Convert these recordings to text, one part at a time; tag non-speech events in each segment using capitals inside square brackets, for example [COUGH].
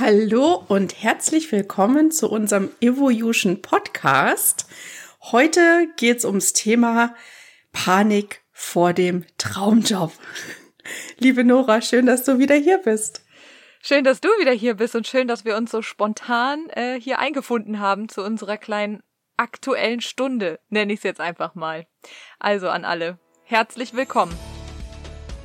Hallo und herzlich willkommen zu unserem Evolution Podcast. Heute geht's ums Thema Panik vor dem Traumjob. [LAUGHS] Liebe Nora, schön, dass du wieder hier bist. Schön, dass du wieder hier bist und schön, dass wir uns so spontan äh, hier eingefunden haben zu unserer kleinen aktuellen Stunde, nenne ich es jetzt einfach mal. Also an alle, herzlich willkommen.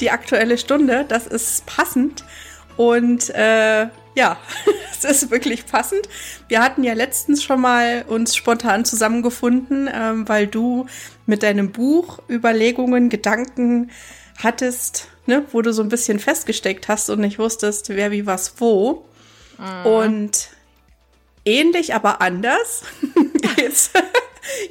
die aktuelle Stunde. Das ist passend. Und äh, ja, [LAUGHS] es ist wirklich passend. Wir hatten ja letztens schon mal uns spontan zusammengefunden, ähm, weil du mit deinem Buch Überlegungen, Gedanken hattest, ne, wo du so ein bisschen festgesteckt hast und nicht wusstest, wer wie was wo. Mhm. Und ähnlich, aber anders [LAUGHS]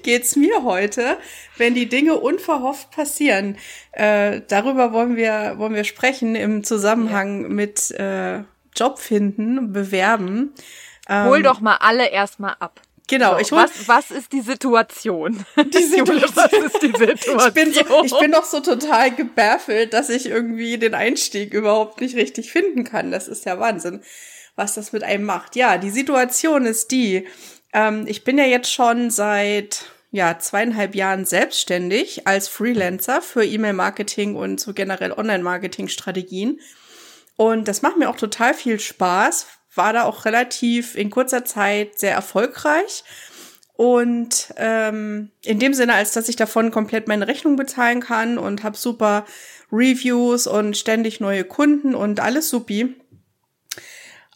geht's mir heute, wenn die Dinge unverhofft passieren. Äh, darüber wollen wir, wollen wir sprechen im Zusammenhang ja. mit äh, Job finden, bewerben. Ähm, Hol doch mal alle erstmal ab. Genau, so, ich hol, was, was ist die Situation? Die [LAUGHS] Situation. was ist die Situation? ich, bin so, ich bin doch so total gebaffelt, dass ich irgendwie den Einstieg überhaupt nicht richtig finden kann. Das ist ja Wahnsinn, was das mit einem macht. Ja, die Situation ist die, ähm, ich bin ja jetzt schon seit ja, zweieinhalb Jahren selbstständig als Freelancer für E-Mail-Marketing und so generell Online-Marketing-Strategien. Und das macht mir auch total viel Spaß. War da auch relativ in kurzer Zeit sehr erfolgreich. Und ähm, in dem Sinne, als dass ich davon komplett meine Rechnung bezahlen kann und habe super Reviews und ständig neue Kunden und alles supi.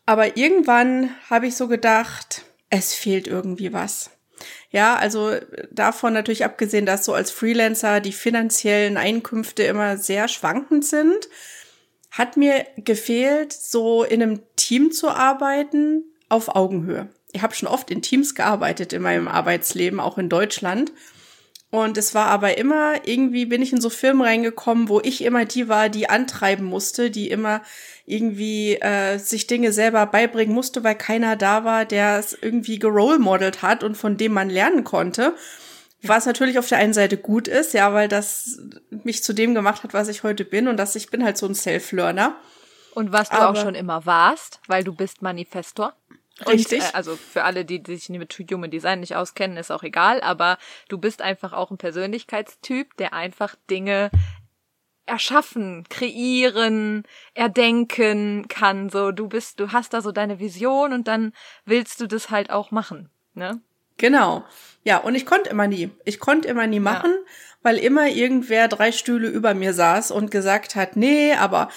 Aber irgendwann habe ich so gedacht, es fehlt irgendwie was. Ja, also davon natürlich abgesehen, dass so als Freelancer die finanziellen Einkünfte immer sehr schwankend sind, hat mir gefehlt, so in einem Team zu arbeiten auf Augenhöhe. Ich habe schon oft in Teams gearbeitet in meinem Arbeitsleben, auch in Deutschland. Und es war aber immer, irgendwie bin ich in so Firmen reingekommen, wo ich immer die war, die antreiben musste, die immer irgendwie äh, sich Dinge selber beibringen musste, weil keiner da war, der es irgendwie gerolemodelt hat und von dem man lernen konnte. Was natürlich auf der einen Seite gut ist, ja, weil das mich zu dem gemacht hat, was ich heute bin und dass ich bin halt so ein Self-Learner. Und was du Aber, auch schon immer warst, weil du bist Manifestor. Richtig. Und, äh, also für alle, die, die sich mit Human Design nicht auskennen, ist auch egal, aber du bist einfach auch ein Persönlichkeitstyp, der einfach Dinge erschaffen, kreieren, erdenken kann. So, du bist, du hast da so deine Vision und dann willst du das halt auch machen, ne? Genau. Ja, und ich konnte immer nie. Ich konnte immer nie machen, ja. weil immer irgendwer drei Stühle über mir saß und gesagt hat, nee, aber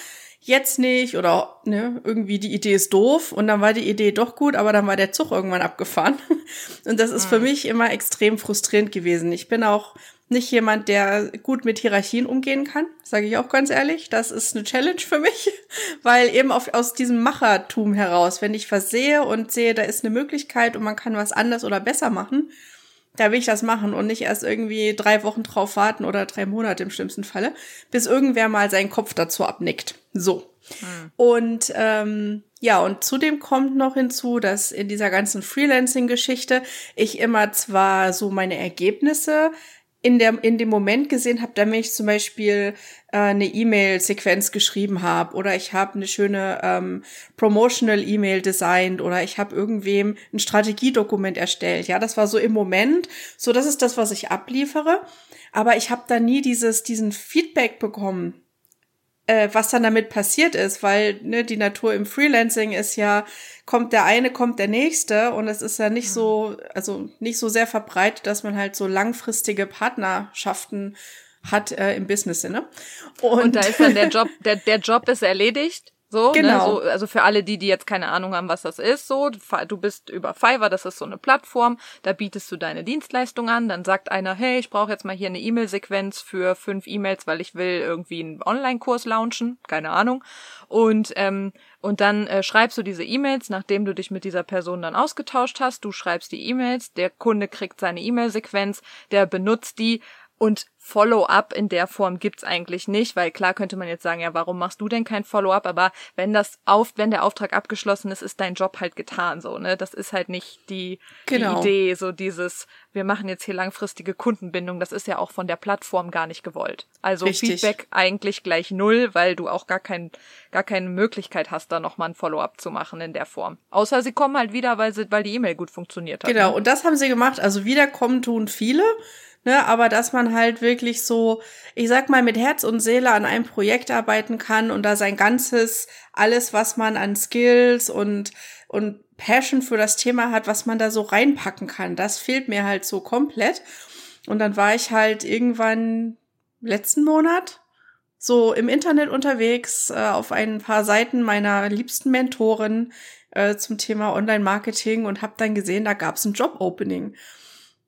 jetzt nicht oder ne, irgendwie die Idee ist doof und dann war die Idee doch gut, aber dann war der Zug irgendwann abgefahren. [LAUGHS] Und das ist mhm. für mich immer extrem frustrierend gewesen. Ich bin auch nicht jemand, der gut mit Hierarchien umgehen kann, sage ich auch ganz ehrlich. Das ist eine Challenge für mich, [LAUGHS] weil eben auf, aus diesem Machertum heraus, wenn ich was sehe und sehe, da ist eine Möglichkeit und man kann was anders oder besser machen, da will ich das machen und nicht erst irgendwie drei Wochen drauf warten oder drei Monate im schlimmsten Falle, bis irgendwer mal seinen Kopf dazu abnickt. So. Hm. Und ähm, ja, und zudem kommt noch hinzu, dass in dieser ganzen Freelancing-Geschichte ich immer zwar so meine Ergebnisse in, der, in dem Moment gesehen habe, damit ich zum Beispiel äh, eine E-Mail-Sequenz geschrieben habe oder ich habe eine schöne ähm, Promotional-E-Mail designt oder ich habe irgendwem ein Strategiedokument erstellt. Ja, das war so im Moment, so das ist das, was ich abliefere. Aber ich habe da nie dieses, diesen Feedback bekommen. Äh, was dann damit passiert ist, weil ne, die Natur im Freelancing ist ja, kommt der eine, kommt der nächste und es ist ja nicht mhm. so, also nicht so sehr verbreitet, dass man halt so langfristige Partnerschaften hat äh, im Business-Sinne. Und, und da ist dann der [LAUGHS] Job, der, der Job ist erledigt so, ne, genau. Ne, so, also für alle die, die jetzt keine Ahnung haben, was das ist, so, du bist über Fiverr, das ist so eine Plattform, da bietest du deine Dienstleistung an, dann sagt einer, hey, ich brauche jetzt mal hier eine E-Mail-Sequenz für fünf E-Mails, weil ich will irgendwie einen Online-Kurs launchen, keine Ahnung. Und, ähm, und dann äh, schreibst du diese E-Mails, nachdem du dich mit dieser Person dann ausgetauscht hast. Du schreibst die E-Mails, der Kunde kriegt seine E-Mail-Sequenz, der benutzt die und Follow-up in der Form gibt's eigentlich nicht, weil klar könnte man jetzt sagen, ja, warum machst du denn kein Follow-up? Aber wenn das auf, wenn der Auftrag abgeschlossen ist, ist dein Job halt getan, so, ne? Das ist halt nicht die, genau. die Idee, so dieses, wir machen jetzt hier langfristige Kundenbindung. Das ist ja auch von der Plattform gar nicht gewollt. Also Richtig. Feedback eigentlich gleich null, weil du auch gar kein, gar keine Möglichkeit hast, da nochmal ein Follow-up zu machen in der Form. Außer sie kommen halt wieder, weil sie, weil die E-Mail gut funktioniert hat. Genau. Ne? Und das haben sie gemacht. Also wiederkommen tun viele. Ne, aber dass man halt wirklich so, ich sag mal, mit Herz und Seele an einem Projekt arbeiten kann und da sein ganzes, alles, was man an Skills und, und Passion für das Thema hat, was man da so reinpacken kann, das fehlt mir halt so komplett. Und dann war ich halt irgendwann letzten Monat so im Internet unterwegs äh, auf ein paar Seiten meiner liebsten Mentoren äh, zum Thema Online-Marketing und habe dann gesehen, da gab's ein Job-Opening.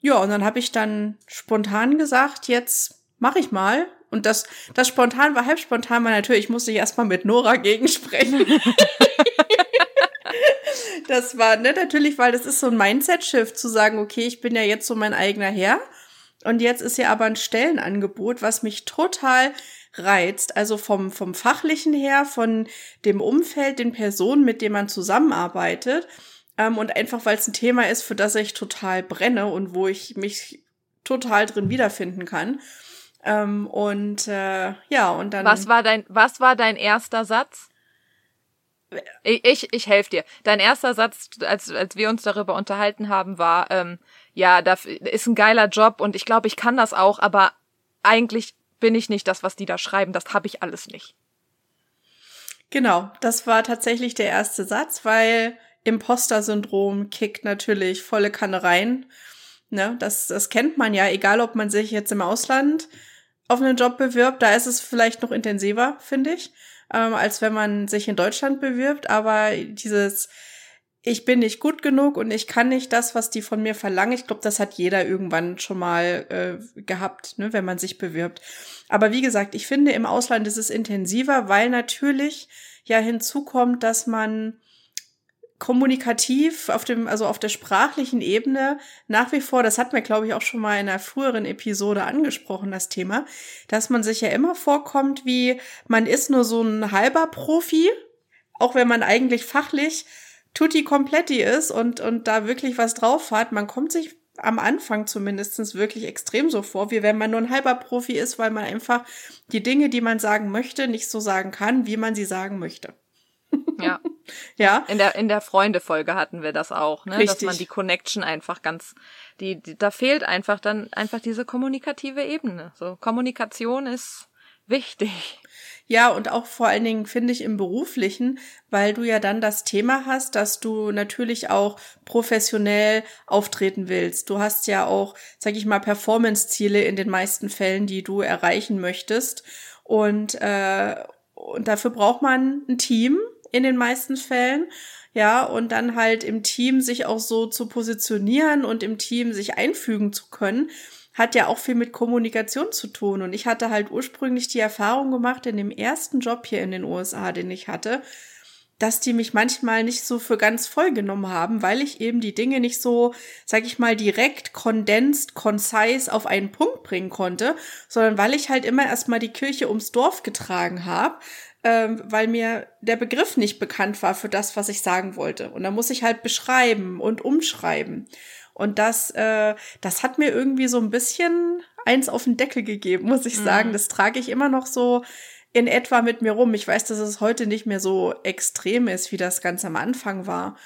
Ja, und dann habe ich dann spontan gesagt, jetzt mache ich mal. Und das, das spontan war halb spontan, weil natürlich musste ich erstmal mit Nora [LAUGHS] gegensprechen. [LAUGHS] das war ne, natürlich, weil das ist so ein Mindset-Shift zu sagen, okay, ich bin ja jetzt so mein eigener Herr. Und jetzt ist ja aber ein Stellenangebot, was mich total reizt. Also vom, vom fachlichen her, von dem Umfeld, den Personen, mit denen man zusammenarbeitet. Ähm, und einfach, weil es ein Thema ist, für das ich total brenne und wo ich mich total drin wiederfinden kann. Ähm, und äh, ja, und dann. Was war dein, was war dein erster Satz? Ich, ich, ich helfe dir. Dein erster Satz, als, als wir uns darüber unterhalten haben, war, ähm, ja, da ist ein geiler Job und ich glaube, ich kann das auch, aber eigentlich bin ich nicht das, was die da schreiben. Das habe ich alles nicht. Genau, das war tatsächlich der erste Satz, weil Imposter-Syndrom kickt natürlich volle Kanne rein. Ne, das, das kennt man ja, egal ob man sich jetzt im Ausland auf einen Job bewirbt, da ist es vielleicht noch intensiver, finde ich, ähm, als wenn man sich in Deutschland bewirbt. Aber dieses, ich bin nicht gut genug und ich kann nicht das, was die von mir verlangen, ich glaube, das hat jeder irgendwann schon mal äh, gehabt, ne, wenn man sich bewirbt. Aber wie gesagt, ich finde, im Ausland ist es intensiver, weil natürlich ja hinzukommt, dass man kommunikativ auf dem, also auf der sprachlichen Ebene nach wie vor, das hatten wir, glaube ich, auch schon mal in einer früheren Episode angesprochen, das Thema, dass man sich ja immer vorkommt, wie man ist nur so ein halber Profi, auch wenn man eigentlich fachlich tutti kompletti ist und, und da wirklich was drauf hat. Man kommt sich am Anfang zumindestens wirklich extrem so vor, wie wenn man nur ein halber Profi ist, weil man einfach die Dinge, die man sagen möchte, nicht so sagen kann, wie man sie sagen möchte. Ja. [LAUGHS] ja. In der, in der Freunde-Folge hatten wir das auch, ne? Richtig. Dass man die Connection einfach ganz, die, die, da fehlt einfach dann einfach diese kommunikative Ebene. So, Kommunikation ist wichtig. Ja, und auch vor allen Dingen finde ich im beruflichen, weil du ja dann das Thema hast, dass du natürlich auch professionell auftreten willst. Du hast ja auch, sag ich mal, Performance-Ziele in den meisten Fällen, die du erreichen möchtest. Und, äh, und dafür braucht man ein Team, in den meisten Fällen. Ja, und dann halt im Team sich auch so zu positionieren und im Team sich einfügen zu können, hat ja auch viel mit Kommunikation zu tun. Und ich hatte halt ursprünglich die Erfahrung gemacht in dem ersten Job hier in den USA, den ich hatte, dass die mich manchmal nicht so für ganz voll genommen haben, weil ich eben die Dinge nicht so, sag ich mal, direkt, kondensiert, concise auf einen Punkt bringen konnte, sondern weil ich halt immer erstmal die Kirche ums Dorf getragen habe, ähm, weil mir der Begriff nicht bekannt war für das, was ich sagen wollte. Und da muss ich halt beschreiben und umschreiben. Und das, äh, das hat mir irgendwie so ein bisschen eins auf den Deckel gegeben, muss ich sagen. Mhm. Das trage ich immer noch so in etwa mit mir rum. Ich weiß, dass es heute nicht mehr so extrem ist, wie das ganz am Anfang war.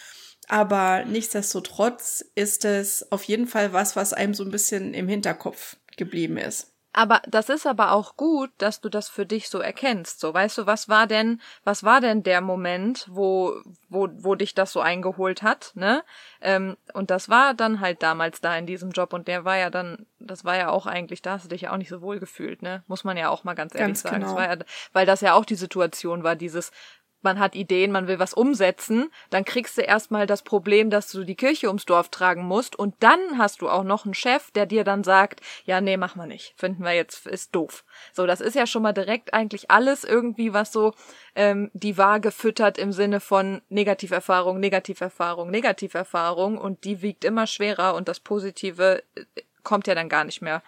Aber nichtsdestotrotz ist es auf jeden Fall was, was einem so ein bisschen im Hinterkopf geblieben ist. Aber das ist aber auch gut, dass du das für dich so erkennst. So, weißt du, was war denn, was war denn der Moment, wo, wo, wo dich das so eingeholt hat, ne? Ähm, und das war dann halt damals da in diesem Job und der war ja dann, das war ja auch eigentlich, da hast du dich ja auch nicht so wohl gefühlt, ne? Muss man ja auch mal ganz ehrlich ganz sagen. Genau. Das ja, weil das ja auch die Situation war, dieses, man hat Ideen, man will was umsetzen, dann kriegst du erstmal das Problem, dass du die Kirche ums Dorf tragen musst und dann hast du auch noch einen Chef, der dir dann sagt, ja, nee, mach mal nicht, finden wir jetzt, ist doof. So, das ist ja schon mal direkt eigentlich alles irgendwie, was so ähm, die Waage füttert im Sinne von Negativerfahrung, Negativerfahrung, Negativerfahrung und die wiegt immer schwerer und das Positive äh, kommt ja dann gar nicht mehr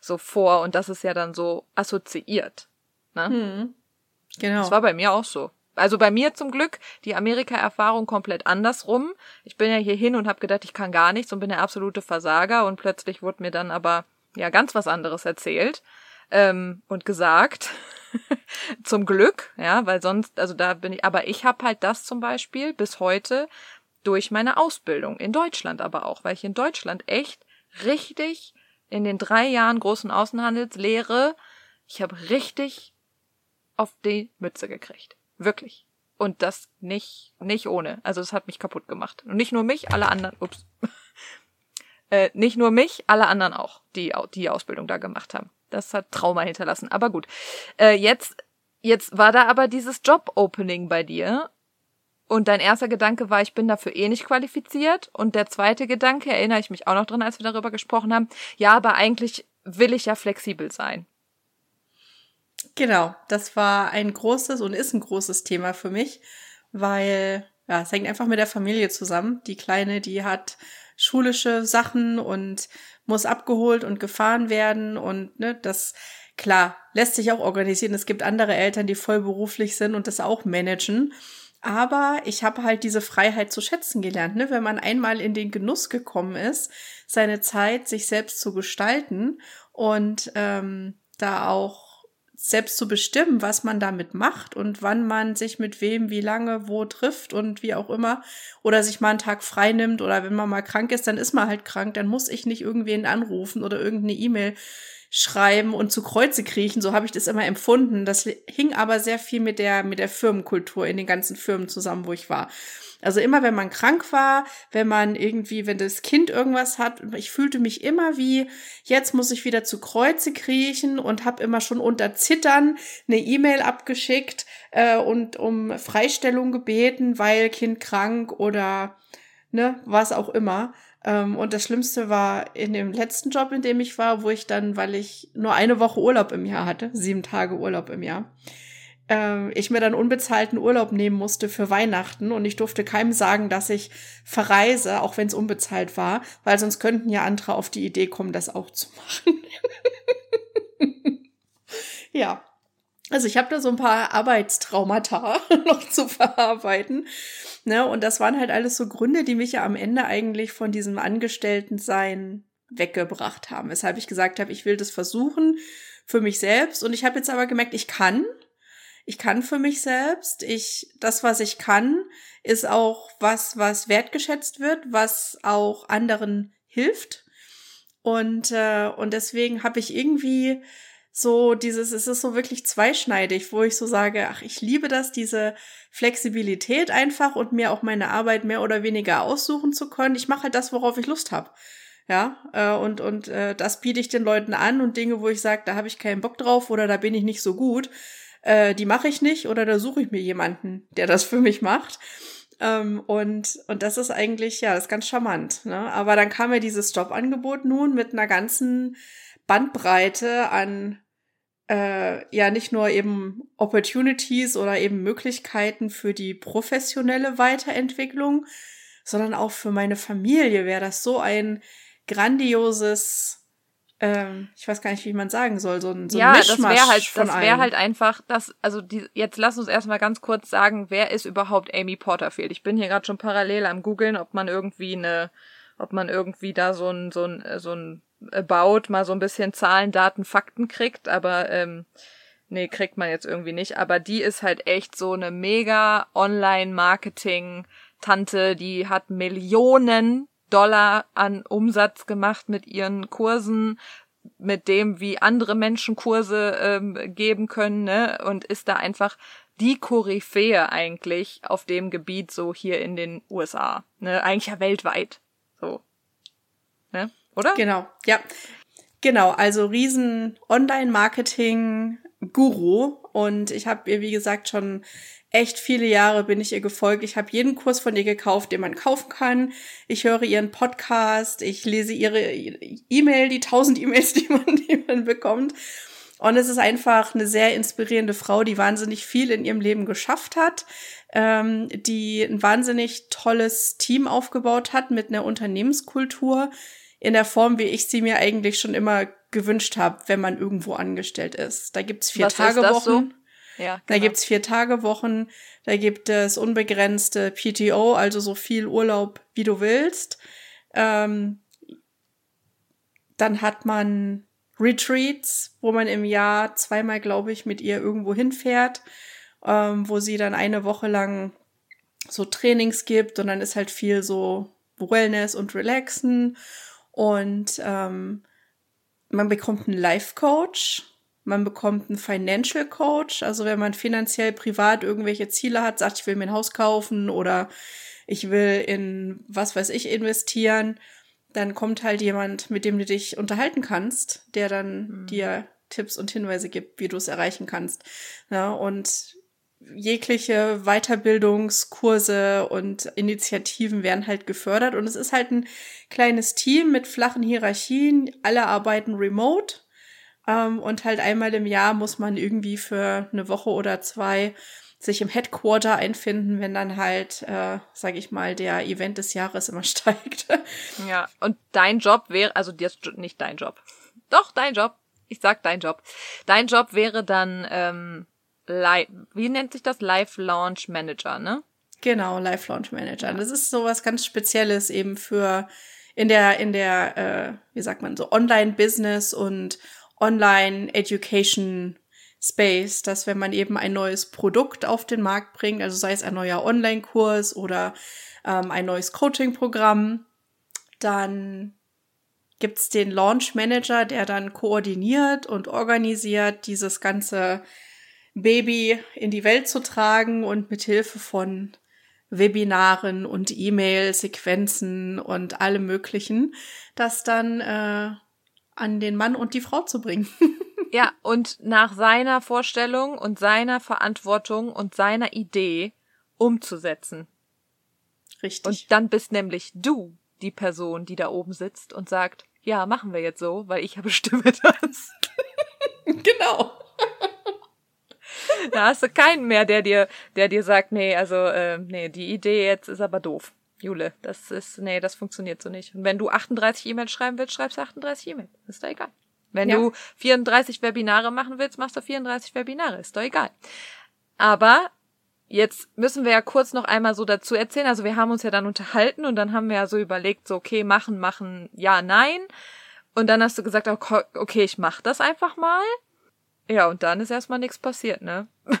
so vor und das ist ja dann so assoziiert. Ne? Hm. Genau. Das war bei mir auch so. Also bei mir zum Glück die Amerika-Erfahrung komplett andersrum. Ich bin ja hier hin und habe gedacht, ich kann gar nichts und bin der absolute Versager und plötzlich wurde mir dann aber ja ganz was anderes erzählt ähm, und gesagt. [LAUGHS] zum Glück, ja, weil sonst, also da bin ich, aber ich habe halt das zum Beispiel bis heute durch meine Ausbildung in Deutschland aber auch, weil ich in Deutschland echt richtig in den drei Jahren großen Außenhandelslehre, ich habe richtig auf die Mütze gekriegt. Wirklich. Und das nicht, nicht ohne. Also es hat mich kaputt gemacht. Und nicht nur mich, alle anderen, ups. [LAUGHS] äh, nicht nur mich, alle anderen auch, die die Ausbildung da gemacht haben. Das hat Trauma hinterlassen. Aber gut. Äh, jetzt, jetzt war da aber dieses Job-Opening bei dir. Und dein erster Gedanke war, ich bin dafür eh nicht qualifiziert. Und der zweite Gedanke, erinnere ich mich auch noch dran, als wir darüber gesprochen haben, ja, aber eigentlich will ich ja flexibel sein. Genau, das war ein großes und ist ein großes Thema für mich, weil ja, es hängt einfach mit der Familie zusammen. Die Kleine, die hat schulische Sachen und muss abgeholt und gefahren werden und ne, das klar lässt sich auch organisieren. Es gibt andere Eltern, die vollberuflich sind und das auch managen. Aber ich habe halt diese Freiheit zu schätzen gelernt, ne? wenn man einmal in den Genuss gekommen ist, seine Zeit sich selbst zu gestalten und ähm, da auch selbst zu bestimmen, was man damit macht und wann man sich mit wem, wie lange, wo trifft und wie auch immer. Oder sich mal einen Tag frei nimmt oder wenn man mal krank ist, dann ist man halt krank. Dann muss ich nicht irgendwen anrufen oder irgendeine E-Mail schreiben und zu Kreuze kriechen. So habe ich das immer empfunden. Das hing aber sehr viel mit der, mit der Firmenkultur in den ganzen Firmen zusammen, wo ich war. Also immer, wenn man krank war, wenn man irgendwie, wenn das Kind irgendwas hat, ich fühlte mich immer wie, jetzt muss ich wieder zu Kreuze kriechen und habe immer schon unter Zittern eine E-Mail abgeschickt äh, und um Freistellung gebeten, weil Kind krank oder ne, was auch immer. Ähm, und das Schlimmste war in dem letzten Job, in dem ich war, wo ich dann, weil ich nur eine Woche Urlaub im Jahr hatte, sieben Tage Urlaub im Jahr, äh, ich mir dann unbezahlten Urlaub nehmen musste für Weihnachten und ich durfte keinem sagen, dass ich verreise, auch wenn es unbezahlt war, weil sonst könnten ja andere auf die Idee kommen, das auch zu [LAUGHS] machen. ja. Also ich habe da so ein paar Arbeitstraumata [LAUGHS] noch zu verarbeiten. Ne? Und das waren halt alles so Gründe, die mich ja am Ende eigentlich von diesem Angestelltensein weggebracht haben. Weshalb ich gesagt habe, ich will das versuchen für mich selbst. Und ich habe jetzt aber gemerkt, ich kann ich kann für mich selbst. Ich, das, was ich kann, ist auch was, was wertgeschätzt wird, was auch anderen hilft. Und, äh, und deswegen habe ich irgendwie so dieses, es ist so wirklich zweischneidig, wo ich so sage, ach, ich liebe das, diese Flexibilität einfach und mir auch meine Arbeit mehr oder weniger aussuchen zu können. Ich mache halt das, worauf ich Lust habe. Ja, äh, und, und äh, das biete ich den Leuten an und Dinge, wo ich sage, da habe ich keinen Bock drauf oder da bin ich nicht so gut, äh, die mache ich nicht oder da suche ich mir jemanden, der das für mich macht. Ähm, und, und das ist eigentlich, ja, das ist ganz charmant. Ne? Aber dann kam mir dieses Jobangebot nun mit einer ganzen Bandbreite an äh, ja nicht nur eben Opportunities oder eben Möglichkeiten für die professionelle Weiterentwicklung, sondern auch für meine Familie wäre das so ein grandioses ähm, ich weiß gar nicht, wie man sagen soll, so ein, so ein ja, Mischmasch das wäre halt, das wäre halt einfach, das, also die, jetzt lass uns erstmal ganz kurz sagen, wer ist überhaupt Amy Porterfield? Ich bin hier gerade schon parallel am googeln, ob man irgendwie eine, ob man irgendwie da so ein, so ein, so ein About mal so ein bisschen Zahlen, Daten, Fakten kriegt, aber ähm, nee, kriegt man jetzt irgendwie nicht. Aber die ist halt echt so eine mega Online-Marketing-Tante, die hat Millionen Dollar an Umsatz gemacht mit ihren Kursen, mit dem, wie andere Menschen Kurse ähm, geben können, ne? Und ist da einfach die Koryphäe eigentlich auf dem Gebiet so hier in den USA, ne? Eigentlich ja weltweit, so, ne? Oder? Genau, ja. Genau, also riesen Online-Marketing-Guru und ich habe ihr, wie gesagt, schon echt viele Jahre bin ich ihr gefolgt. Ich habe jeden Kurs von ihr gekauft, den man kaufen kann. Ich höre ihren Podcast, ich lese ihre E-Mail, die tausend E-Mails, [LAUGHS] die man, die man bekommt. Und es ist einfach eine sehr inspirierende Frau, die wahnsinnig viel in ihrem Leben geschafft hat, ähm, die ein wahnsinnig tolles Team aufgebaut hat mit einer Unternehmenskultur in der Form, wie ich sie mir eigentlich schon immer gewünscht habe, wenn man irgendwo angestellt ist. Da gibt's vier Was Tage Wochen. So? Ja, genau. Da gibt's vier Tage Wochen, da gibt es unbegrenzte PTO, also so viel Urlaub, wie du willst. Ähm, dann hat man Retreats, wo man im Jahr zweimal, glaube ich, mit ihr irgendwo hinfährt, ähm, wo sie dann eine Woche lang so Trainings gibt und dann ist halt viel so Wellness und Relaxen und ähm, man bekommt einen Life Coach, man bekommt einen Financial Coach, also wenn man finanziell privat irgendwelche Ziele hat, sagt, ich will mir ein Haus kaufen oder ich will in was weiß ich investieren, dann kommt halt jemand, mit dem du dich unterhalten kannst, der dann mhm. dir Tipps und Hinweise gibt, wie du es erreichen kannst. Ja, und jegliche Weiterbildungskurse und Initiativen werden halt gefördert und es ist halt ein kleines Team mit flachen Hierarchien, alle arbeiten remote ähm, und halt einmal im Jahr muss man irgendwie für eine Woche oder zwei sich im Headquarter einfinden, wenn dann halt, äh, sage ich mal, der Event des Jahres immer [LAUGHS] steigt. ja, und dein Job wäre, also jetzt nicht dein Job. Doch, dein Job. Ich sag dein Job. Dein Job wäre dann, ähm, Live, wie nennt sich das? Live Launch Manager, ne? Genau, Live Launch Manager. Ja. Das ist sowas ganz Spezielles eben für in der, in der, äh, wie sagt man, so Online-Business und Online-Education Space, dass wenn man eben ein neues Produkt auf den Markt bringt, also sei es ein neuer Online-Kurs oder ähm, ein neues Coaching-Programm, dann gibt's den Launch Manager, der dann koordiniert und organisiert, dieses ganze Baby in die Welt zu tragen und mit Hilfe von Webinaren und E-Mail-Sequenzen und allem Möglichen, das dann äh, an den Mann und die Frau zu bringen. [LAUGHS] ja, und nach seiner Vorstellung und seiner Verantwortung und seiner Idee umzusetzen. Richtig. Und dann bist nämlich du die Person, die da oben sitzt und sagt, ja, machen wir jetzt so, weil ich bestimme [LAUGHS] das. [LAUGHS] genau. da hast du keinen mehr, der dir, der dir sagt, nee, also, äh, nee, die Idee jetzt ist aber doof. Jule, das ist, nee, das funktioniert so nicht. Und wenn du 38 E-Mails schreiben willst, schreibst du 38 E-Mails. Ist doch egal. Wenn ja. du 34 Webinare machen willst, machst du 34 Webinare. Ist doch egal. Aber jetzt müssen wir ja kurz noch einmal so dazu erzählen. Also wir haben uns ja dann unterhalten und dann haben wir ja so überlegt, so okay, machen, machen, ja, nein. Und dann hast du gesagt, okay, ich mach das einfach mal. Ja, und dann ist erstmal nichts passiert, ne? [LAUGHS]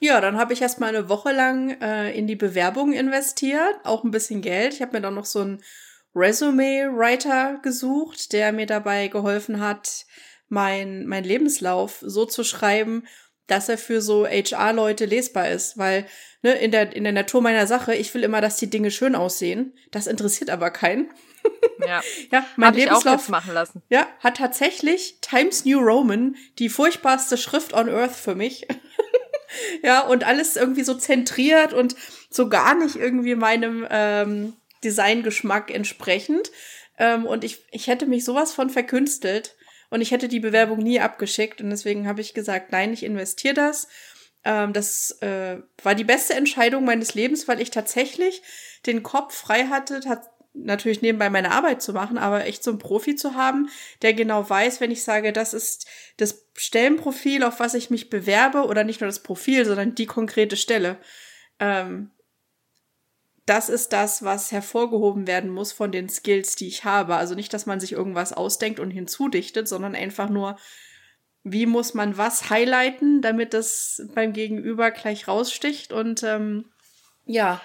ja, dann habe ich erstmal eine Woche lang äh, in die Bewerbung investiert, auch ein bisschen Geld. Ich habe mir dann noch so einen Resume-Writer gesucht, der mir dabei geholfen hat, mein, mein Lebenslauf so zu schreiben, dass er für so HR-Leute lesbar ist, weil ne, in der in der Natur meiner Sache, ich will immer, dass die Dinge schön aussehen. Das interessiert aber keinen. [LAUGHS] Ja, ja mein Hab Lebenslauf machen lassen. Ja, hat tatsächlich Times New Roman die furchtbarste Schrift on Earth für mich. [LAUGHS] ja, und alles irgendwie so zentriert und so gar nicht irgendwie meinem ähm, Designgeschmack entsprechend. Ähm, und ich, ich hätte mich sowas von verkünstelt und ich hätte die Bewerbung nie abgeschickt. Und deswegen habe ich gesagt, nein, ich investiere das. Ähm, das äh, war die beste Entscheidung meines Lebens, weil ich tatsächlich den Kopf frei hatte, hat natürlich nebenbei meine Arbeit zu machen, aber echt so einen Profi zu haben, der genau weiß, wenn ich sage, das ist das Stellenprofil, auf was ich mich bewerbe, oder nicht nur das Profil, sondern die konkrete Stelle. Ähm, das ist das, was hervorgehoben werden muss von den Skills, die ich habe. Also nicht, dass man sich irgendwas ausdenkt und hinzudichtet, sondern einfach nur, wie muss man was highlighten, damit das beim Gegenüber gleich raussticht. Und ähm, ja,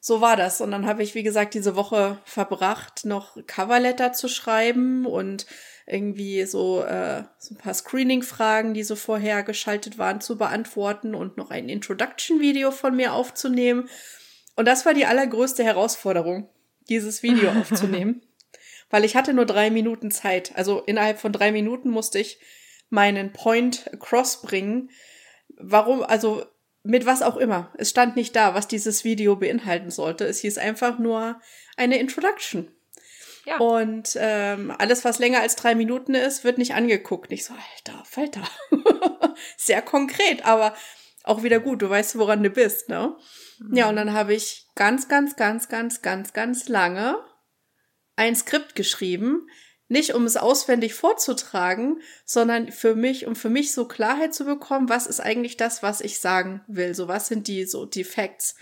so war das. Und dann habe ich, wie gesagt, diese Woche verbracht, noch Coverletter zu schreiben und irgendwie so, äh, so ein paar Screening-Fragen, die so vorher geschaltet waren, zu beantworten und noch ein Introduction-Video von mir aufzunehmen. Und das war die allergrößte Herausforderung, dieses Video [LAUGHS] aufzunehmen. Weil ich hatte nur drei Minuten Zeit. Also innerhalb von drei Minuten musste ich meinen Point across bringen. Warum, also mit was auch immer. Es stand nicht da, was dieses Video beinhalten sollte. Es hieß einfach nur eine Introduction. Ja. Und ähm, alles, was länger als drei Minuten ist, wird nicht angeguckt. Nicht so, alter Falter. [LAUGHS] Sehr konkret, aber auch wieder gut. Du weißt, woran du bist, ne? Mhm. Ja, und dann habe ich ganz, ganz, ganz, ganz, ganz, ganz lange ein Skript geschrieben, nicht um es auswendig vorzutragen, sondern für mich, um für mich so Klarheit zu bekommen, was ist eigentlich das, was ich sagen will. So, was sind die, so, die Facts,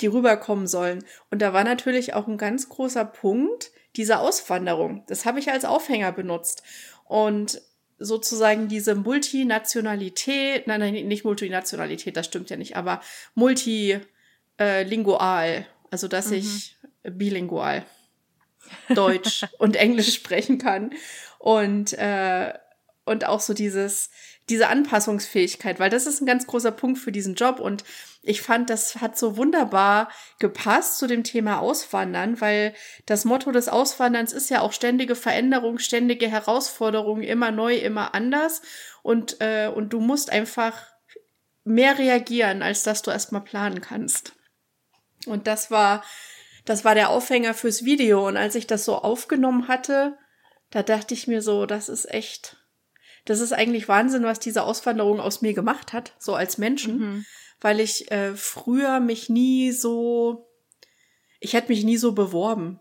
die rüberkommen sollen. Und da war natürlich auch ein ganz großer Punkt, diese Auswanderung. Das habe ich als Aufhänger benutzt. Und sozusagen diese Multinationalität, nein, nein, nicht Multinationalität, das stimmt ja nicht, aber multilingual, also dass mhm. ich bilingual Deutsch [LAUGHS] und Englisch sprechen kann. Und, äh, und auch so dieses, diese Anpassungsfähigkeit, weil das ist ein ganz großer Punkt für diesen Job. Und ich fand, das hat so wunderbar gepasst zu dem Thema Auswandern, weil das Motto des Auswanderns ist ja auch ständige Veränderung, ständige Herausforderungen, immer neu, immer anders. Und, äh, und du musst einfach mehr reagieren, als dass du erstmal planen kannst. Und das war das war der Aufhänger fürs Video. Und als ich das so aufgenommen hatte, da dachte ich mir so, das ist echt, das ist eigentlich Wahnsinn, was diese Auswanderung aus mir gemacht hat, so als Menschen. Mhm. Weil ich äh, früher mich nie so, ich hätte mich nie so beworben.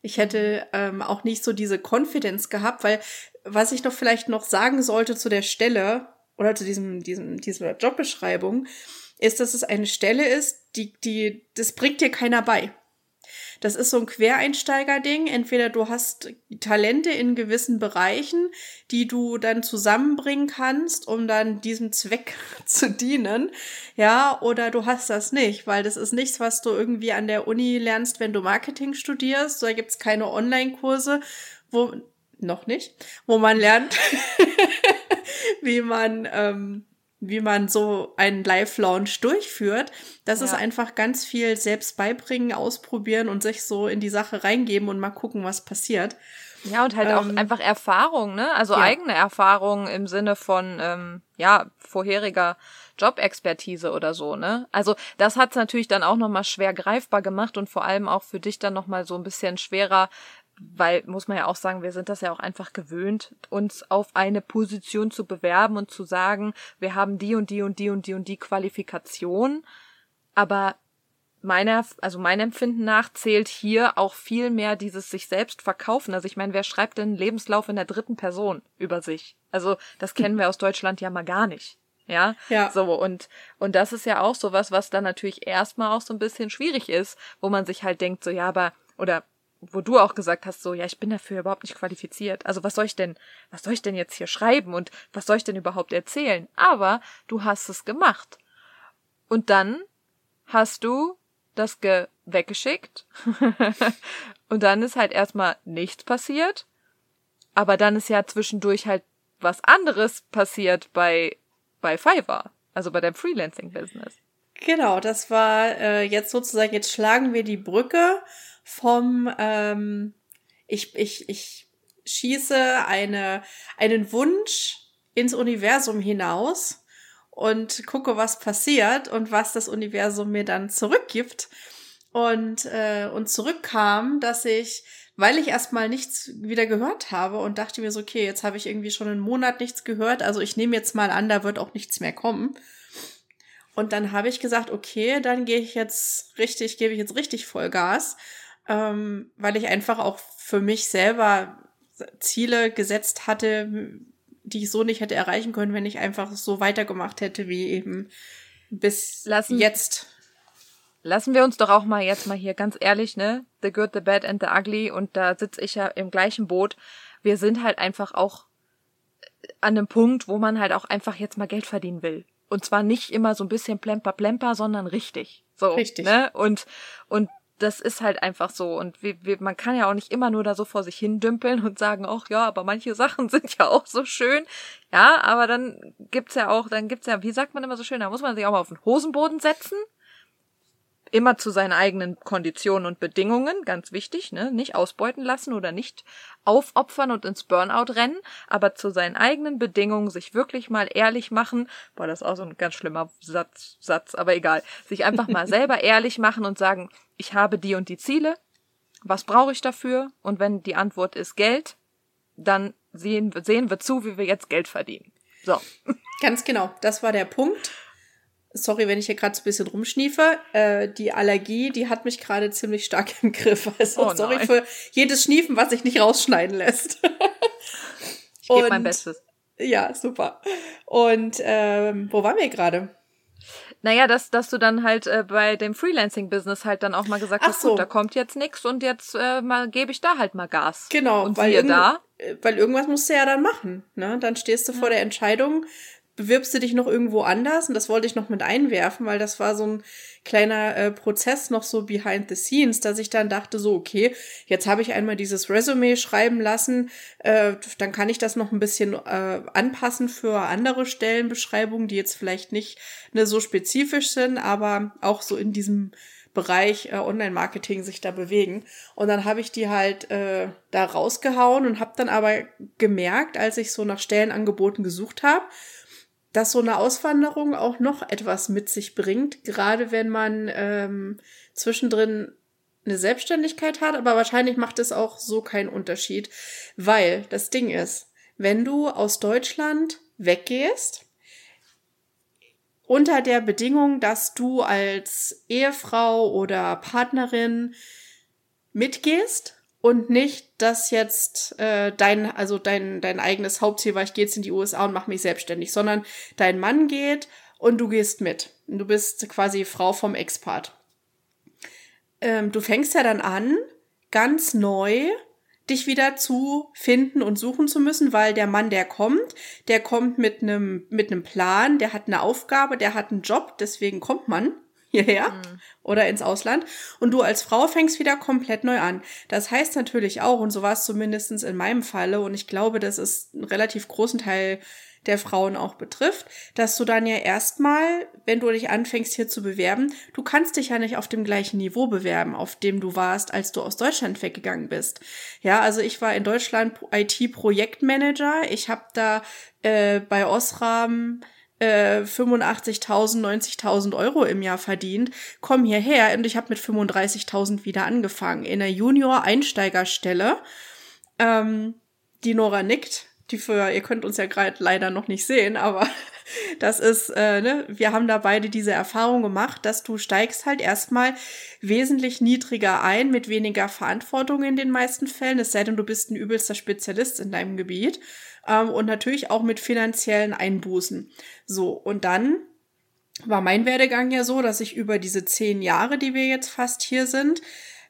Ich hätte ähm, auch nicht so diese Confidence gehabt, weil was ich doch vielleicht noch sagen sollte zu der Stelle oder zu diesem, diesem, dieser Jobbeschreibung, ist, dass es eine Stelle ist, die, die, das bringt dir keiner bei. Das ist so ein Quereinsteiger-Ding. Entweder du hast Talente in gewissen Bereichen, die du dann zusammenbringen kannst, um dann diesem Zweck [LAUGHS] zu dienen. Ja, oder du hast das nicht, weil das ist nichts, was du irgendwie an der Uni lernst, wenn du Marketing studierst. Da gibt's keine Online-Kurse, wo, noch nicht, wo man lernt, [LAUGHS] wie man, ähm, wie man so einen Live-Launch durchführt. Das ja. ist einfach ganz viel selbst beibringen, ausprobieren und sich so in die Sache reingeben und mal gucken, was passiert. Ja, und halt ähm, auch einfach Erfahrung, ne? Also ja. eigene Erfahrung im Sinne von, ähm, ja, vorheriger Jobexpertise oder so, ne? Also das hat's natürlich dann auch nochmal schwer greifbar gemacht und vor allem auch für dich dann nochmal so ein bisschen schwerer weil, muss man ja auch sagen, wir sind das ja auch einfach gewöhnt, uns auf eine Position zu bewerben und zu sagen, wir haben die und die und die und die und die Qualifikation. Aber meiner, also mein Empfinden nach zählt hier auch viel mehr dieses sich selbst verkaufen. Also ich meine, wer schreibt denn Lebenslauf in der dritten Person über sich? Also das kennen wir aus Deutschland ja mal gar nicht. Ja, ja. So, und, und das ist ja auch sowas, was dann natürlich erstmal auch so ein bisschen schwierig ist, wo man sich halt denkt, so, ja, aber, oder wo du auch gesagt hast, so, ja, ich bin dafür überhaupt nicht qualifiziert. Also was soll ich denn, was soll ich denn jetzt hier schreiben und was soll ich denn überhaupt erzählen? Aber du hast es gemacht. Und dann hast du das ge weggeschickt. [LAUGHS] und dann ist halt erstmal nichts passiert. Aber dann ist ja zwischendurch halt was anderes passiert bei, bei Fiverr. Also bei deinem Freelancing-Business. Genau, das war äh, jetzt sozusagen, jetzt schlagen wir die Brücke vom ähm, ich, ich, ich schieße eine, einen Wunsch ins Universum hinaus und gucke, was passiert und was das Universum mir dann zurückgibt. Und, äh, und zurückkam, dass ich, weil ich erstmal nichts wieder gehört habe und dachte mir so, okay, jetzt habe ich irgendwie schon einen Monat nichts gehört, also ich nehme jetzt mal an, da wird auch nichts mehr kommen. Und dann habe ich gesagt, okay, dann gehe ich jetzt richtig, gebe ich jetzt richtig Vollgas ähm, weil ich einfach auch für mich selber Ziele gesetzt hatte, die ich so nicht hätte erreichen können, wenn ich einfach so weitergemacht hätte wie eben bis lassen, jetzt. Lassen wir uns doch auch mal jetzt mal hier ganz ehrlich, ne? The Good, the Bad and the Ugly und da sitze ich ja im gleichen Boot. Wir sind halt einfach auch an einem Punkt, wo man halt auch einfach jetzt mal Geld verdienen will. Und zwar nicht immer so ein bisschen plemper plemper, sondern richtig. So, richtig. Ne? Und, und das ist halt einfach so. Und wir, wir, man kann ja auch nicht immer nur da so vor sich hin dümpeln und sagen, ach ja, aber manche [LAUGHS] Sachen sind ja auch so schön. Ja, aber dann gibt's ja auch, dann gibt's ja, wie sagt man immer so schön, da muss man sich auch mal auf den Hosenboden setzen immer zu seinen eigenen Konditionen und Bedingungen, ganz wichtig, ne? nicht ausbeuten lassen oder nicht aufopfern und ins Burnout rennen, aber zu seinen eigenen Bedingungen sich wirklich mal ehrlich machen, boah, das ist auch so ein ganz schlimmer Satz, Satz, aber egal, sich einfach mal [LAUGHS] selber ehrlich machen und sagen, ich habe die und die Ziele, was brauche ich dafür? Und wenn die Antwort ist Geld, dann sehen, sehen wir zu, wie wir jetzt Geld verdienen. So. Ganz genau, das war der Punkt sorry, wenn ich hier gerade so ein bisschen rumschniefe, äh, die Allergie, die hat mich gerade ziemlich stark [LAUGHS] im Griff. Also oh sorry für jedes Schniefen, was sich nicht rausschneiden lässt. [LAUGHS] ich gebe mein Bestes. Ja, super. Und ähm, wo waren wir gerade? Naja, dass, dass du dann halt äh, bei dem Freelancing-Business halt dann auch mal gesagt Ach hast, so. gut, da kommt jetzt nix und jetzt äh, mal gebe ich da halt mal Gas. Genau, und weil, da? Äh, weil irgendwas musst du ja dann machen. Ne? Dann stehst du ja. vor der Entscheidung, bewirbst du dich noch irgendwo anders? Und das wollte ich noch mit einwerfen, weil das war so ein kleiner äh, Prozess noch so behind the scenes, dass ich dann dachte so, okay, jetzt habe ich einmal dieses Resümee schreiben lassen, äh, dann kann ich das noch ein bisschen äh, anpassen für andere Stellenbeschreibungen, die jetzt vielleicht nicht ne, so spezifisch sind, aber auch so in diesem Bereich äh, Online-Marketing sich da bewegen. Und dann habe ich die halt äh, da rausgehauen und habe dann aber gemerkt, als ich so nach Stellenangeboten gesucht habe, dass so eine Auswanderung auch noch etwas mit sich bringt, gerade wenn man ähm, zwischendrin eine Selbstständigkeit hat, aber wahrscheinlich macht es auch so keinen Unterschied, weil das Ding ist, wenn du aus Deutschland weggehst, unter der Bedingung, dass du als Ehefrau oder Partnerin mitgehst und nicht, dass jetzt äh, dein, also dein, dein eigenes Hauptziel war, ich gehe jetzt in die USA und mache mich selbstständig, sondern dein Mann geht und du gehst mit. Du bist quasi Frau vom Expart. Ähm, du fängst ja dann an, ganz neu dich wieder zu finden und suchen zu müssen, weil der Mann, der kommt, der kommt mit einem mit einem Plan, der hat eine Aufgabe, der hat einen Job, deswegen kommt man hierher mhm. oder ins Ausland und du als Frau fängst wieder komplett neu an. Das heißt natürlich auch, und so war es zumindest in meinem Falle, und ich glaube, dass es einen relativ großen Teil der Frauen auch betrifft, dass du dann ja erstmal, wenn du dich anfängst hier zu bewerben, du kannst dich ja nicht auf dem gleichen Niveau bewerben, auf dem du warst, als du aus Deutschland weggegangen bist. Ja, also ich war in Deutschland IT-Projektmanager. Ich habe da äh, bei Osram 85.000, äh, 90.000 Euro im Jahr verdient, komm hierher. Und ich habe mit 35.000 wieder angefangen. In der Junior-Einsteigerstelle. Ähm, die Nora nickt, die für, ihr könnt uns ja gerade leider noch nicht sehen, aber [LAUGHS] das ist, äh, ne, wir haben da beide diese Erfahrung gemacht, dass du steigst halt erstmal wesentlich niedriger ein, mit weniger Verantwortung in den meisten Fällen, es sei denn, du bist ein übelster Spezialist in deinem Gebiet ähm, und natürlich auch mit finanziellen Einbußen. So, und dann war mein Werdegang ja so, dass ich über diese zehn Jahre, die wir jetzt fast hier sind,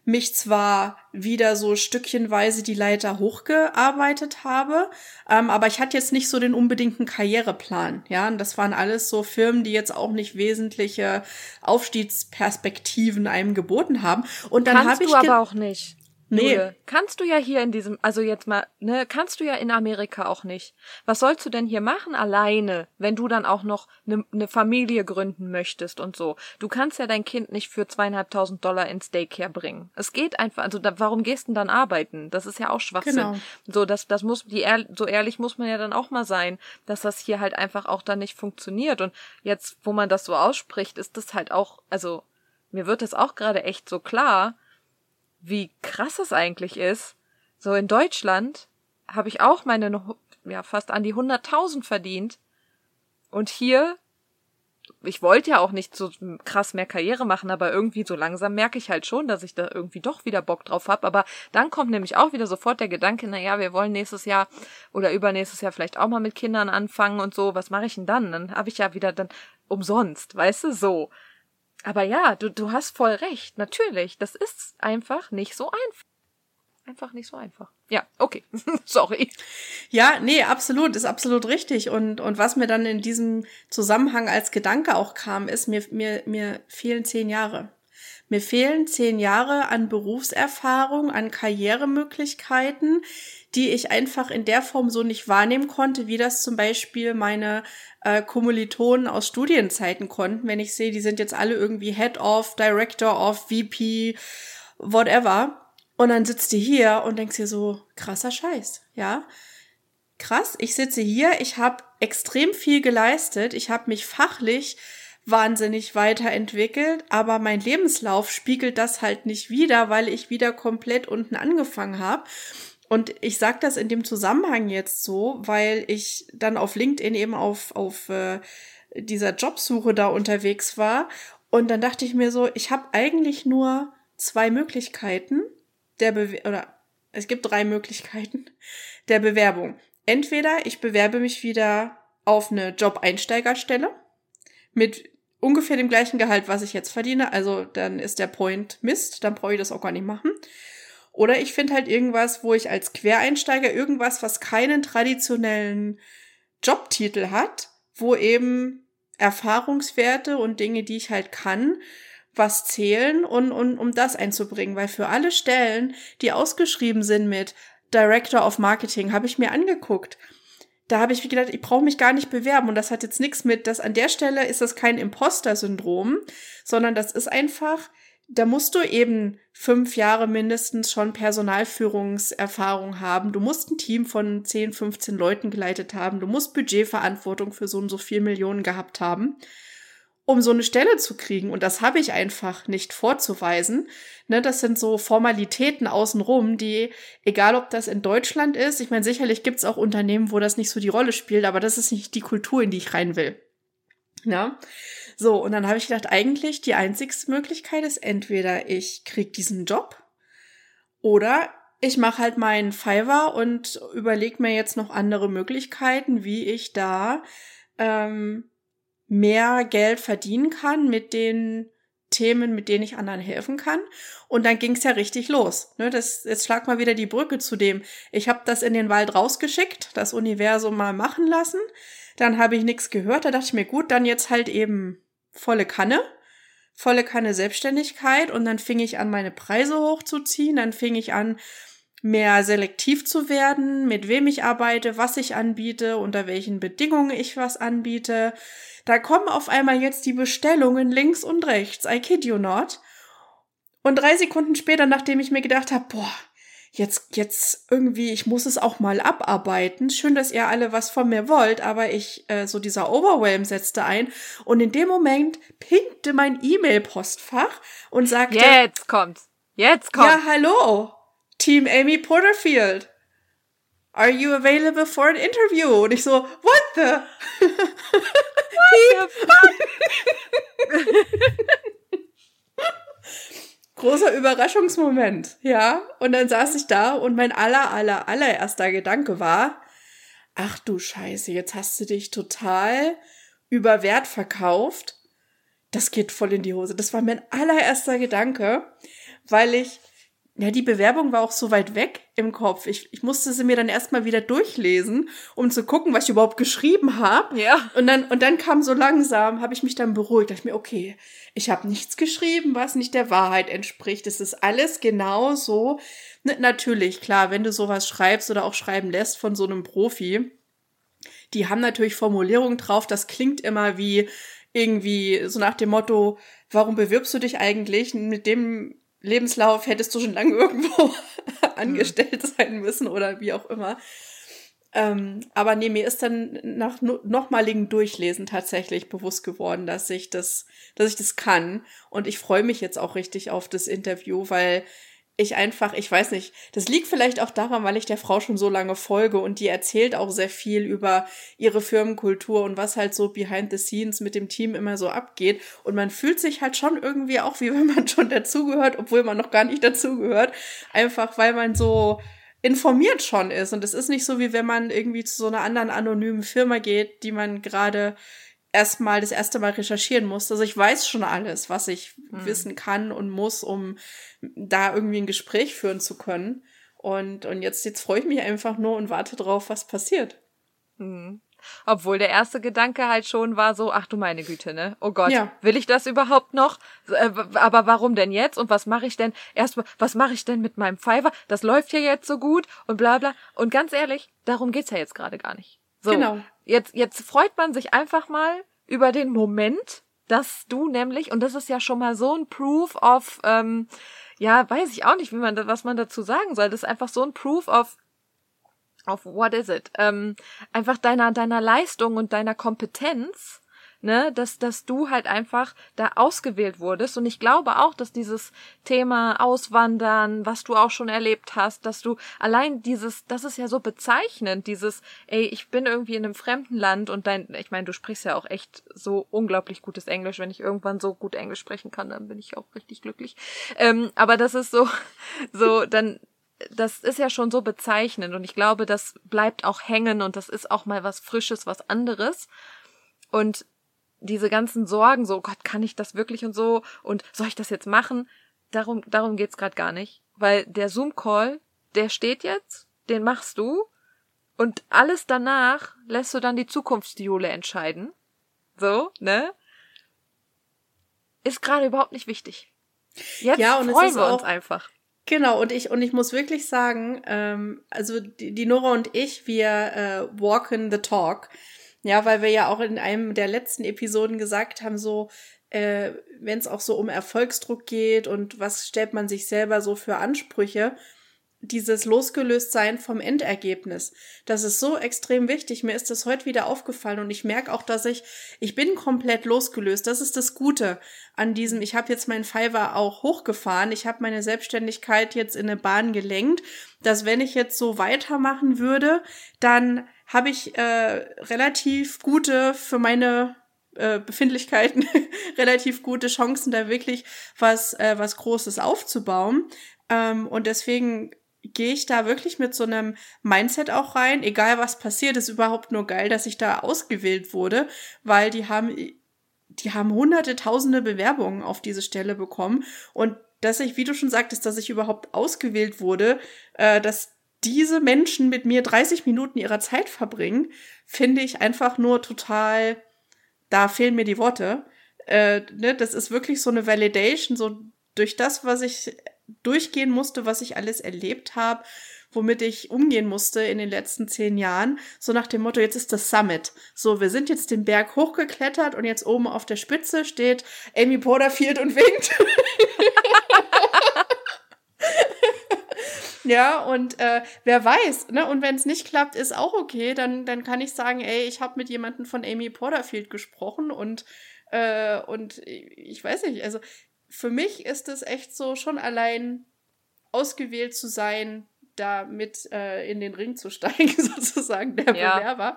mich zwar wieder so stückchenweise die Leiter hochgearbeitet habe, ähm, aber ich hatte jetzt nicht so den unbedingten Karriereplan. Ja, und das waren alles so Firmen, die jetzt auch nicht wesentliche Aufstiegsperspektiven einem geboten haben. Und dann habe ich du aber auch nicht. Nee. Jule, kannst du ja hier in diesem, also jetzt mal, ne, kannst du ja in Amerika auch nicht. Was sollst du denn hier machen alleine, wenn du dann auch noch eine ne Familie gründen möchtest und so? Du kannst ja dein Kind nicht für zweieinhalbtausend Dollar ins Daycare bringen. Es geht einfach, also da, warum gehst du denn dann arbeiten? Das ist ja auch Schwachsinn. Genau. So, das, das muss, die, so ehrlich muss man ja dann auch mal sein, dass das hier halt einfach auch dann nicht funktioniert. Und jetzt, wo man das so ausspricht, ist das halt auch, also, mir wird das auch gerade echt so klar, wie krass es eigentlich ist. So in Deutschland habe ich auch meine ja fast an die 100.000 verdient und hier ich wollte ja auch nicht so krass mehr Karriere machen, aber irgendwie so langsam merke ich halt schon, dass ich da irgendwie doch wieder Bock drauf habe. Aber dann kommt nämlich auch wieder sofort der Gedanke, na ja, wir wollen nächstes Jahr oder übernächstes Jahr vielleicht auch mal mit Kindern anfangen und so. Was mache ich denn dann? Dann habe ich ja wieder dann umsonst, weißt du, so. Aber ja, du, du hast voll recht, natürlich. Das ist einfach nicht so einfach. einfach nicht so einfach. Ja, okay. [LAUGHS] Sorry. Ja, nee, absolut, ist absolut richtig. Und, und was mir dann in diesem Zusammenhang als Gedanke auch kam, ist, mir, mir, mir fehlen zehn Jahre. Mir fehlen zehn Jahre an Berufserfahrung, an Karrieremöglichkeiten, die ich einfach in der Form so nicht wahrnehmen konnte, wie das zum Beispiel meine äh, Kommilitonen aus Studienzeiten konnten, wenn ich sehe, die sind jetzt alle irgendwie Head of, Director of, VP, whatever. Und dann sitzt die hier und denkst dir so, krasser Scheiß, ja. Krass, ich sitze hier, ich habe extrem viel geleistet, ich habe mich fachlich wahnsinnig weiterentwickelt, aber mein Lebenslauf spiegelt das halt nicht wieder, weil ich wieder komplett unten angefangen habe. Und ich sage das in dem Zusammenhang jetzt so, weil ich dann auf LinkedIn eben auf, auf äh, dieser Jobsuche da unterwegs war. Und dann dachte ich mir so, ich habe eigentlich nur zwei Möglichkeiten der Be oder es gibt drei Möglichkeiten der Bewerbung. Entweder ich bewerbe mich wieder auf eine Job-Einsteigerstelle mit ungefähr dem gleichen Gehalt, was ich jetzt verdiene. Also dann ist der Point Mist, dann brauche ich das auch gar nicht machen. Oder ich finde halt irgendwas, wo ich als Quereinsteiger irgendwas, was keinen traditionellen Jobtitel hat, wo eben Erfahrungswerte und Dinge, die ich halt kann, was zählen und, und um das einzubringen. Weil für alle Stellen, die ausgeschrieben sind mit Director of Marketing, habe ich mir angeguckt. Da habe ich gedacht, ich brauche mich gar nicht bewerben. Und das hat jetzt nichts mit, dass an der Stelle ist das kein Imposter-Syndrom, sondern das ist einfach, da musst du eben fünf Jahre mindestens schon Personalführungserfahrung haben. Du musst ein Team von 10, 15 Leuten geleitet haben. Du musst Budgetverantwortung für so und so viel Millionen gehabt haben, um so eine Stelle zu kriegen. Und das habe ich einfach nicht vorzuweisen. Ne, das sind so Formalitäten außenrum, die, egal ob das in Deutschland ist, ich meine, sicherlich gibt es auch Unternehmen, wo das nicht so die Rolle spielt, aber das ist nicht die Kultur, in die ich rein will. Ja. So, und dann habe ich gedacht, eigentlich die einzigste Möglichkeit ist entweder ich krieg diesen Job oder ich mache halt meinen Fiverr und überlege mir jetzt noch andere Möglichkeiten, wie ich da ähm, mehr Geld verdienen kann mit den Themen, mit denen ich anderen helfen kann. Und dann ging es ja richtig los. Ne, das, jetzt schlag mal wieder die Brücke zu dem. Ich habe das in den Wald rausgeschickt, das Universum mal machen lassen. Dann habe ich nichts gehört. Da dachte ich mir, gut, dann jetzt halt eben volle Kanne. Volle Kanne Selbstständigkeit. Und dann fing ich an, meine Preise hochzuziehen. Dann fing ich an, mehr selektiv zu werden, mit wem ich arbeite, was ich anbiete, unter welchen Bedingungen ich was anbiete. Da kommen auf einmal jetzt die Bestellungen links und rechts. I kid you not. Und drei Sekunden später, nachdem ich mir gedacht habe, boah, jetzt, jetzt irgendwie, ich muss es auch mal abarbeiten. Schön, dass ihr alle was von mir wollt, aber ich, äh, so dieser Overwhelm setzte ein und in dem Moment pinkte mein E-Mail-Postfach und sagte, jetzt kommt, jetzt kommt. Ja, hallo, Team Amy Porterfield. Are you available for an interview? Und ich so, what the? what the? [LAUGHS] Großer Überraschungsmoment, ja. Und dann saß ich da und mein aller, aller, allererster Gedanke war, ach du Scheiße, jetzt hast du dich total über Wert verkauft. Das geht voll in die Hose. Das war mein allererster Gedanke, weil ich ja, die Bewerbung war auch so weit weg im Kopf. Ich, ich musste sie mir dann erstmal wieder durchlesen, um zu gucken, was ich überhaupt geschrieben habe. Ja. Und dann, und dann kam so langsam, habe ich mich dann beruhigt. Dachte ich mir, okay, ich habe nichts geschrieben, was nicht der Wahrheit entspricht. Es ist alles genau so. Natürlich, klar, wenn du sowas schreibst oder auch schreiben lässt von so einem Profi, die haben natürlich Formulierungen drauf, das klingt immer wie irgendwie so nach dem Motto, warum bewirbst du dich eigentlich mit dem Lebenslauf hättest du schon lange [LAUGHS] irgendwo angestellt sein müssen oder wie auch immer. Ähm, aber nee, mir ist dann nach nochmaligen Durchlesen tatsächlich bewusst geworden, dass ich das, dass ich das kann. Und ich freue mich jetzt auch richtig auf das Interview, weil ich einfach, ich weiß nicht, das liegt vielleicht auch daran, weil ich der Frau schon so lange folge und die erzählt auch sehr viel über ihre Firmenkultur und was halt so behind the scenes mit dem Team immer so abgeht. Und man fühlt sich halt schon irgendwie auch, wie wenn man [LAUGHS] schon dazugehört, obwohl man noch gar nicht dazugehört. Einfach weil man so informiert schon ist. Und es ist nicht so, wie wenn man irgendwie zu so einer anderen anonymen Firma geht, die man gerade erstmal das erste Mal recherchieren muss. Also ich weiß schon alles, was ich hm. wissen kann und muss, um da irgendwie ein Gespräch führen zu können. Und, und jetzt, jetzt freue ich mich einfach nur und warte drauf, was passiert. Mhm. Obwohl der erste Gedanke halt schon war so, ach du meine Güte, ne? Oh Gott, ja. will ich das überhaupt noch? Äh, aber warum denn jetzt? Und was mache ich denn? Erstmal, was mache ich denn mit meinem Fiverr? Das läuft ja jetzt so gut und bla bla. Und ganz ehrlich, darum geht's ja jetzt gerade gar nicht. So, genau. Jetzt, jetzt freut man sich einfach mal über den Moment, dass du nämlich, und das ist ja schon mal so ein Proof of, ähm, ja, weiß ich auch nicht, wie man, was man dazu sagen soll. Das ist einfach so ein Proof of auf what is it? Ähm, einfach deiner, deiner Leistung und deiner Kompetenz, ne, dass, dass du halt einfach da ausgewählt wurdest. Und ich glaube auch, dass dieses Thema Auswandern, was du auch schon erlebt hast, dass du allein dieses, das ist ja so bezeichnend, dieses, ey, ich bin irgendwie in einem fremden Land und dein, ich meine, du sprichst ja auch echt so unglaublich gutes Englisch. Wenn ich irgendwann so gut Englisch sprechen kann, dann bin ich auch richtig glücklich. Ähm, aber das ist so, [LAUGHS] so, dann, das ist ja schon so bezeichnend und ich glaube, das bleibt auch hängen und das ist auch mal was Frisches, was anderes. Und diese ganzen Sorgen, so Gott, kann ich das wirklich und so und soll ich das jetzt machen? Darum, darum geht's gerade gar nicht, weil der Zoom-Call, der steht jetzt, den machst du und alles danach lässt du dann die Zukunftsdiole entscheiden. So, ne? Ist gerade überhaupt nicht wichtig. Jetzt ja, und freuen wir uns einfach. Genau, und ich, und ich muss wirklich sagen, ähm, also die, die Nora und ich, wir äh, walken the talk. Ja, weil wir ja auch in einem der letzten Episoden gesagt haben, so, äh, wenn es auch so um Erfolgsdruck geht und was stellt man sich selber so für Ansprüche, dieses Losgelöstsein vom Endergebnis. Das ist so extrem wichtig. Mir ist das heute wieder aufgefallen und ich merke auch, dass ich, ich bin komplett losgelöst. Das ist das Gute an diesem, ich habe jetzt meinen Fiverr auch hochgefahren. Ich habe meine Selbstständigkeit jetzt in eine Bahn gelenkt, dass wenn ich jetzt so weitermachen würde, dann habe ich äh, relativ gute für meine äh, Befindlichkeiten [LAUGHS] relativ gute Chancen, da wirklich was, äh, was Großes aufzubauen. Ähm, und deswegen gehe ich da wirklich mit so einem Mindset auch rein, egal was passiert, ist überhaupt nur geil, dass ich da ausgewählt wurde, weil die haben, die haben hunderte, tausende Bewerbungen auf diese Stelle bekommen und dass ich, wie du schon sagtest, dass ich überhaupt ausgewählt wurde, äh, dass diese Menschen mit mir 30 Minuten ihrer Zeit verbringen, finde ich einfach nur total, da fehlen mir die Worte. Äh, ne, das ist wirklich so eine Validation, so durch das, was ich durchgehen musste, was ich alles erlebt habe, womit ich umgehen musste in den letzten zehn Jahren. So nach dem Motto, jetzt ist das Summit. So, wir sind jetzt den Berg hochgeklettert und jetzt oben auf der Spitze steht Amy Porterfield und winkt. [LAUGHS] Ja, und äh, wer weiß, ne? Und wenn es nicht klappt, ist auch okay. Dann, dann kann ich sagen, ey, ich habe mit jemandem von Amy Porterfield gesprochen und, äh, und ich weiß nicht, also für mich ist es echt so, schon allein ausgewählt zu sein, da mit äh, in den Ring zu steigen, [LAUGHS] sozusagen, der ja. Bewerber,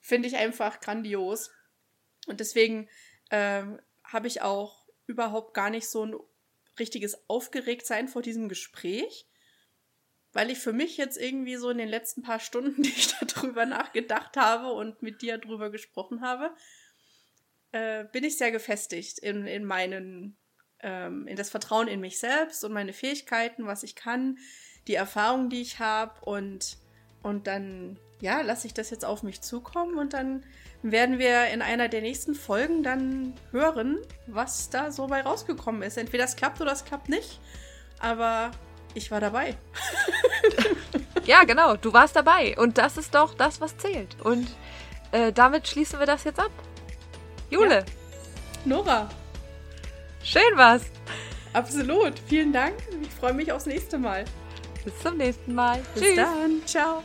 finde ich einfach grandios. Und deswegen ähm, habe ich auch überhaupt gar nicht so ein richtiges Aufgeregtsein vor diesem Gespräch, weil ich für mich jetzt irgendwie so in den letzten paar Stunden, [LAUGHS] die ich darüber nachgedacht habe und mit dir darüber gesprochen habe, äh, bin ich sehr gefestigt in, in meinen ähm, in das Vertrauen in mich selbst und meine Fähigkeiten, was ich kann, die Erfahrung, die ich habe und, und dann, ja, lasse ich das jetzt auf mich zukommen und dann werden wir in einer der nächsten Folgen dann hören, was da so bei rausgekommen ist. Entweder es klappt oder es klappt nicht, aber ich war dabei. [LAUGHS] ja, genau, du warst dabei und das ist doch das, was zählt. Und äh, damit schließen wir das jetzt ab. Jule. Ja. Nora. Schön was. Absolut. Vielen Dank. Ich freue mich aufs nächste Mal. Bis zum nächsten Mal. Bis Tschüss. dann. Ciao.